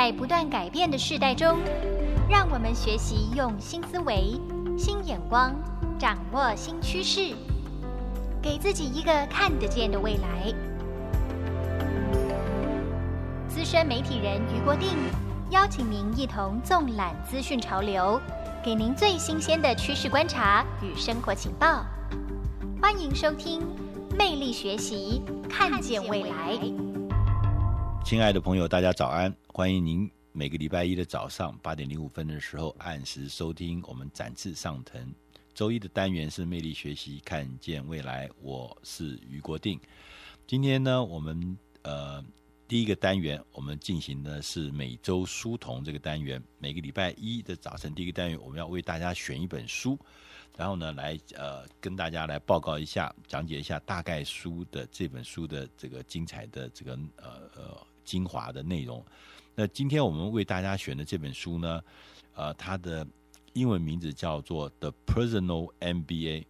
在不断改变的世代中，让我们学习用新思维、新眼光，掌握新趋势，给自己一个看得见的未来。资深媒体人余国定。邀请您一同纵览资讯潮流，给您最新鲜的趋势观察与生活情报。欢迎收听《魅力学习，看见未来》。亲爱的朋友，大家早安！欢迎您每个礼拜一的早上八点零五分的时候按时收听我们展翅上腾。周一的单元是《魅力学习，看见未来》，我是余国定。今天呢，我们呃。第一个单元，我们进行的是每周书童这个单元。每个礼拜一的早晨，第一个单元，我们要为大家选一本书，然后呢，来呃跟大家来报告一下，讲解一下大概书的这本书的这个精彩的这个呃呃精华的内容。那今天我们为大家选的这本书呢，呃，它的英文名字叫做《The Personal MBA》，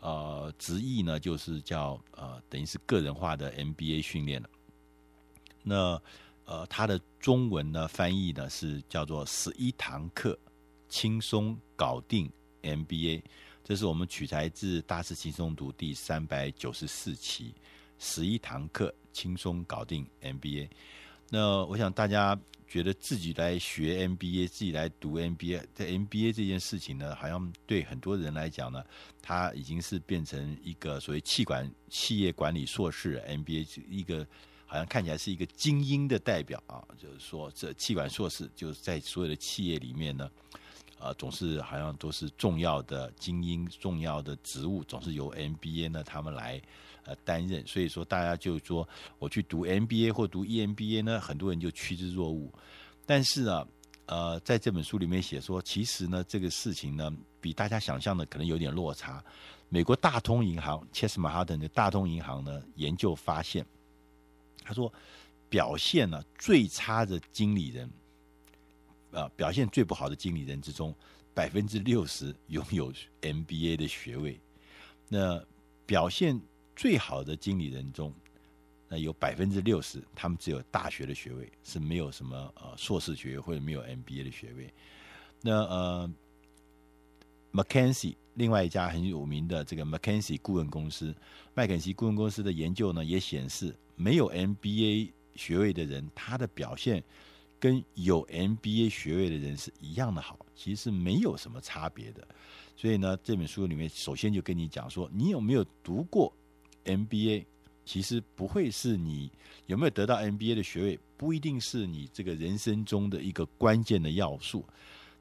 呃，直译呢就是叫呃等于是个人化的 MBA 训练了。那呃，它的中文呢翻译呢是叫做十一堂课轻松搞定 MBA，这是我们取材自《大师轻松读》第三百九十四期，十一堂课轻松搞定 MBA。那我想大家觉得自己来学 MBA，自己来读 MBA，在 MBA 这件事情呢，好像对很多人来讲呢，它已经是变成一个所谓气管企业管理硕士 MBA 一个。好像看起来是一个精英的代表啊，就是说这气管硕士就是在所有的企业里面呢，啊，总是好像都是重要的精英、重要的职务，总是由 MBA 呢他们来呃担任。所以说大家就说我去读 MBA 或读 EMBA 呢，很多人就趋之若鹜。但是啊，呃，在这本书里面写说，其实呢这个事情呢，比大家想象的可能有点落差。美国大通银行 Chase Manhattan 的大通银行呢研究发现。他说，表现呢最差的经理人，啊，表现最不好的经理人之中，百分之六十拥有 MBA 的学位。那表现最好的经理人中，那有百分之六十，他们只有大学的学位，是没有什么呃硕士学位或者没有 MBA 的学位。那呃，McKinsey 另外一家很有名的这个 McKinsey 顾问公司，麦肯锡顾问公司的研究呢也显示。没有 MBA 学位的人，他的表现跟有 MBA 学位的人是一样的好，其实没有什么差别的。所以呢，这本书里面首先就跟你讲说，你有没有读过 MBA，其实不会是你有没有得到 MBA 的学位，不一定是你这个人生中的一个关键的要素。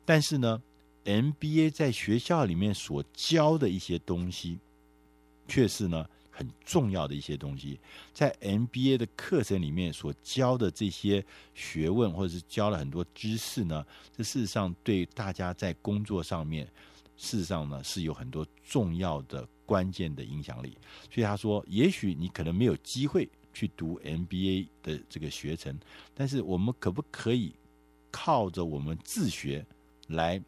但是呢，MBA 在学校里面所教的一些东西，却是呢。很重要的一些东西，在 MBA 的课程里面所教的这些学问，或者是教了很多知识呢，这事实上对大家在工作上面，事实上呢是有很多重要的关键的影响力。所以他说，也许你可能没有机会去读 MBA 的这个学程，但是我们可不可以靠着我们自学来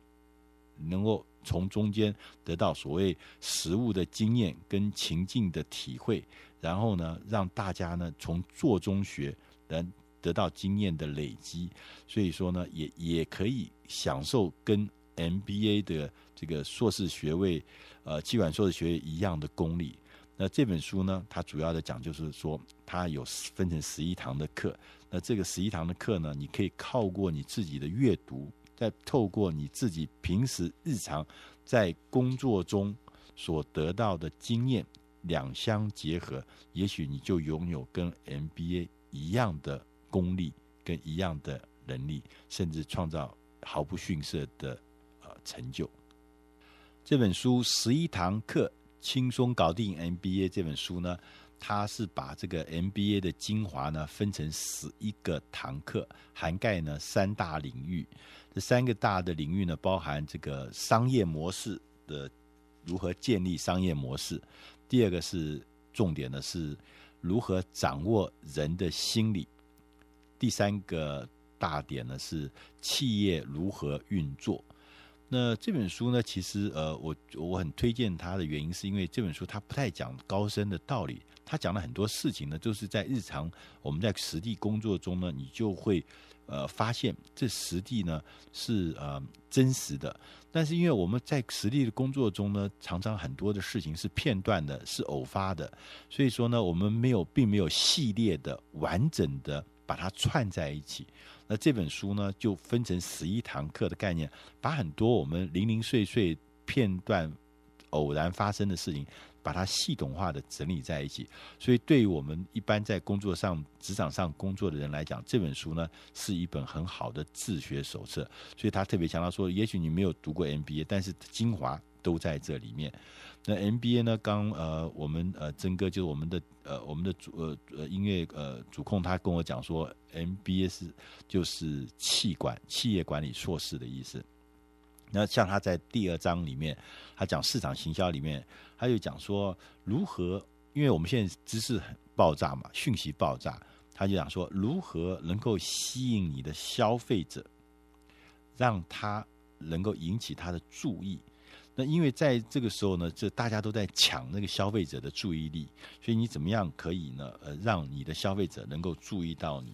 能够？从中间得到所谓实务的经验跟情境的体会，然后呢，让大家呢从做中学，能得到经验的累积。所以说呢，也也可以享受跟 MBA 的这个硕士学位，呃，企管硕士学位一样的功力。那这本书呢，它主要的讲就是说，它有分成十一堂的课。那这个十一堂的课呢，你可以靠过你自己的阅读。再透过你自己平时日常在工作中所得到的经验两相结合，也许你就拥有跟 MBA 一样的功力跟一样的能力，甚至创造毫不逊色的成就。这本书十一堂课轻松搞定 MBA 这本书呢，它是把这个 MBA 的精华呢分成十一个堂课，涵盖呢三大领域。这三个大的领域呢，包含这个商业模式的如何建立商业模式，第二个是重点呢是如何掌握人的心理，第三个大点呢是企业如何运作。那这本书呢，其实呃，我我很推荐它的原因，是因为这本书它不太讲高深的道理，它讲了很多事情呢，就是在日常我们在实地工作中呢，你就会呃发现这实地呢是呃真实的。但是因为我们在实地的工作中呢，常常很多的事情是片段的，是偶发的，所以说呢，我们没有并没有系列的完整的把它串在一起。那这本书呢，就分成十一堂课的概念，把很多我们零零碎碎片段偶然发生的事情，把它系统化的整理在一起。所以，对于我们一般在工作上、职场上工作的人来讲，这本书呢是一本很好的自学手册。所以他特别强调说，也许你没有读过 MBA，但是精华都在这里面。那 MBA 呢？刚呃，我们呃，曾哥就是我们的呃，我们的主呃呃音乐呃主控，他跟我讲说，MBA 是就是气管企业管理硕士的意思。那像他在第二章里面，他讲市场行销里面，他就讲说如何，因为我们现在知识很爆炸嘛，讯息爆炸，他就讲说如何能够吸引你的消费者，让他能够引起他的注意。那因为在这个时候呢，这大家都在抢那个消费者的注意力，所以你怎么样可以呢？呃，让你的消费者能够注意到你？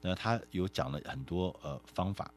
那他有讲了很多呃方法，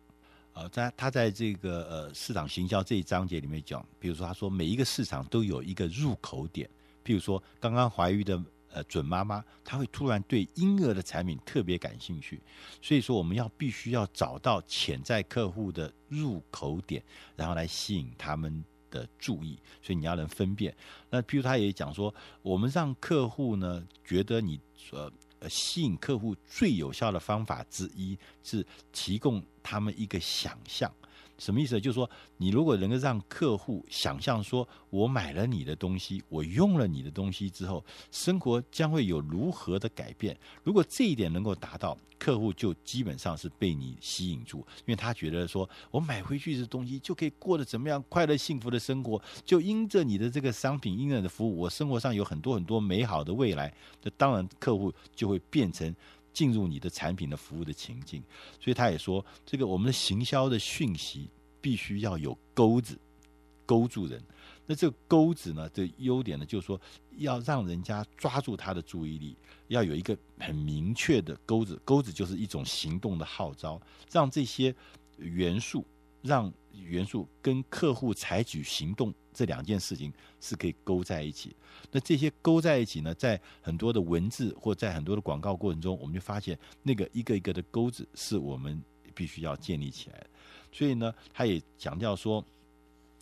呃，在他在这个呃市场行销这一章节里面讲，比如说他说每一个市场都有一个入口点，譬如说刚刚怀孕的呃准妈妈，她会突然对婴儿的产品特别感兴趣，所以说我们要必须要找到潜在客户的入口点，然后来吸引他们。的注意，所以你要能分辨。那譬如他也讲说，我们让客户呢觉得你呃吸引客户最有效的方法之一是提供他们一个想象。什么意思？就是说，你如果能够让客户想象说，我买了你的东西，我用了你的东西之后，生活将会有如何的改变？如果这一点能够达到，客户就基本上是被你吸引住，因为他觉得说，我买回去的东西就可以过得怎么样快乐幸福的生活，就因着你的这个商品，因着你的服务，我生活上有很多很多美好的未来。那当然，客户就会变成。进入你的产品的服务的情境，所以他也说，这个我们的行销的讯息必须要有钩子，勾住人。那这个钩子呢，这优点呢，就是说要让人家抓住他的注意力，要有一个很明确的钩子。钩子就是一种行动的号召，让这些元素，让元素跟客户采取行动。这两件事情是可以勾在一起。那这些勾在一起呢，在很多的文字或在很多的广告过程中，我们就发现那个一个一个的钩子是我们必须要建立起来。所以呢，他也强调说，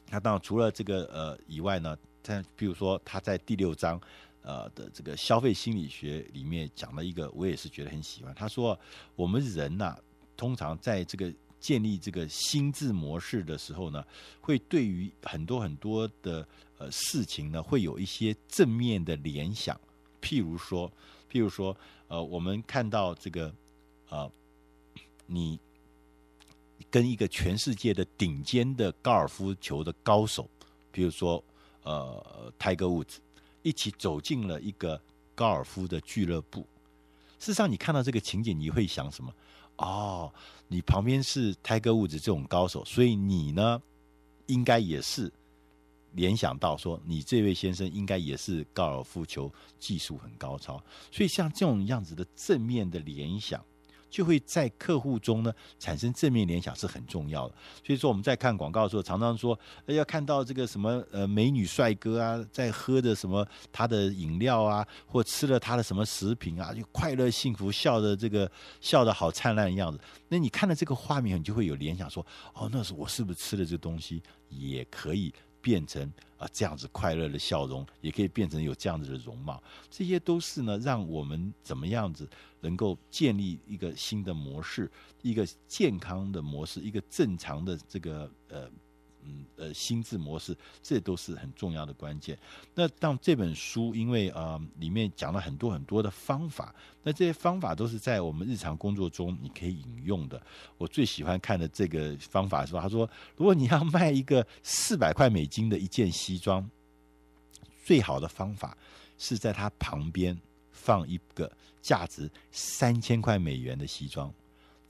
他当然除了这个呃以外呢，在比如说他在第六章呃的这个消费心理学里面讲了一个，我也是觉得很喜欢。他说，我们人呐、通常在这个。建立这个心智模式的时候呢，会对于很多很多的呃事情呢，会有一些正面的联想。譬如说，譬如说，呃，我们看到这个，呃，你跟一个全世界的顶尖的高尔夫球的高手，比如说呃泰格伍兹一起走进了一个高尔夫的俱乐部。事实上，你看到这个情景，你会想什么？哦，你旁边是泰戈物质这种高手，所以你呢，应该也是联想到说，你这位先生应该也是高尔夫球技术很高超，所以像这种样子的正面的联想。就会在客户中呢产生正面联想是很重要的。所以说我们在看广告的时候，常常说要看到这个什么呃美女帅哥啊，在喝的什么他的饮料啊，或吃了他的什么食品啊，就快乐幸福笑的这个笑得好灿烂的样子。那你看了这个画面，你就会有联想说，哦，那是我是不是吃了这东西也可以。变成啊这样子快乐的笑容，也可以变成有这样子的容貌，这些都是呢，让我们怎么样子能够建立一个新的模式，一个健康的模式，一个正常的这个呃嗯呃心智模式，这都是很重要的关键。那当这本书因为呃里面讲了很多很多的方法，那这些方法都是在我们日常工作中你可以引用的。我最喜欢看的这个方法是吧？他说，如果你要卖一个四百块美金的一件西装，最好的方法是在它旁边放一个价值三千块美元的西装。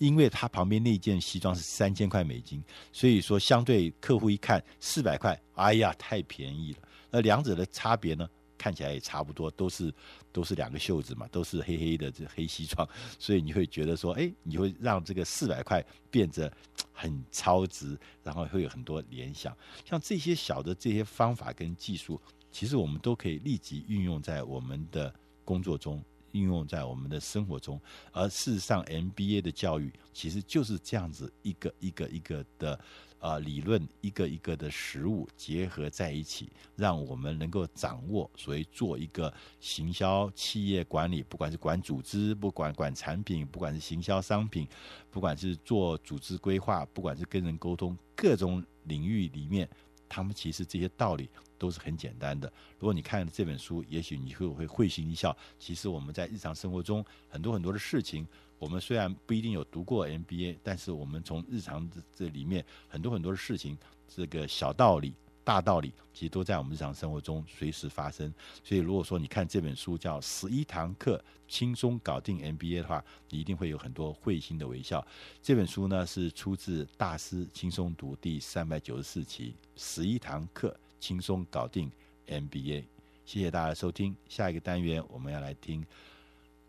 因为他旁边那件西装是三千块美金，所以说相对客户一看四百块，哎呀，太便宜了。那两者的差别呢，看起来也差不多，都是都是两个袖子嘛，都是黑黑的这黑西装，所以你会觉得说，哎，你会让这个四百块变得很超值，然后会有很多联想。像这些小的这些方法跟技术，其实我们都可以立即运用在我们的工作中。应用在我们的生活中，而事实上，MBA 的教育其实就是这样子一个一个一个的呃理论，一个一个的实务结合在一起，让我们能够掌握所以做一个行销企业管理，不管是管组织，不管管产品，不管是行销商品，不管是做组织规划，不管是跟人沟通，各种领域里面。他们其实这些道理都是很简单的。如果你看了这本书，也许你会会会心一笑。其实我们在日常生活中很多很多的事情，我们虽然不一定有读过 MBA，但是我们从日常这这里面很多很多的事情，这个小道理。大道理其实都在我们日常生活中随时发生，所以如果说你看这本书叫《十一堂课轻松搞定 MBA》的话，你一定会有很多会心的微笑。这本书呢是出自《大师轻松读》第三百九十四期，《十一堂课轻松搞定 MBA》。谢谢大家的收听，下一个单元我们要来听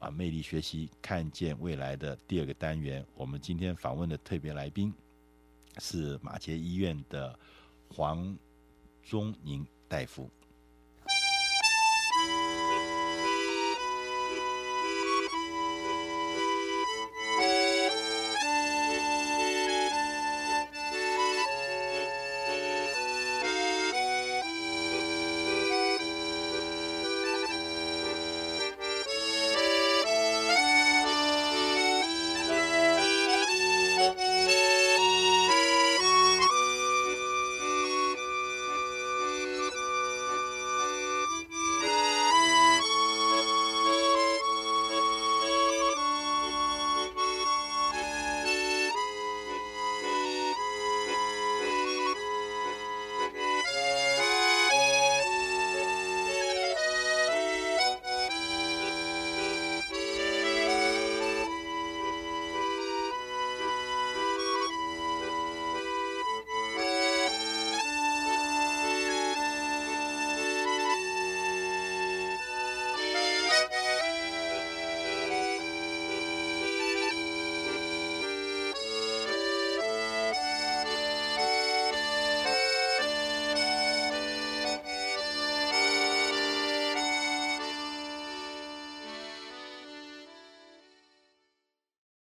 啊，魅力学习看见未来的第二个单元。我们今天访问的特别来宾是马杰医院的黄。中宁大夫，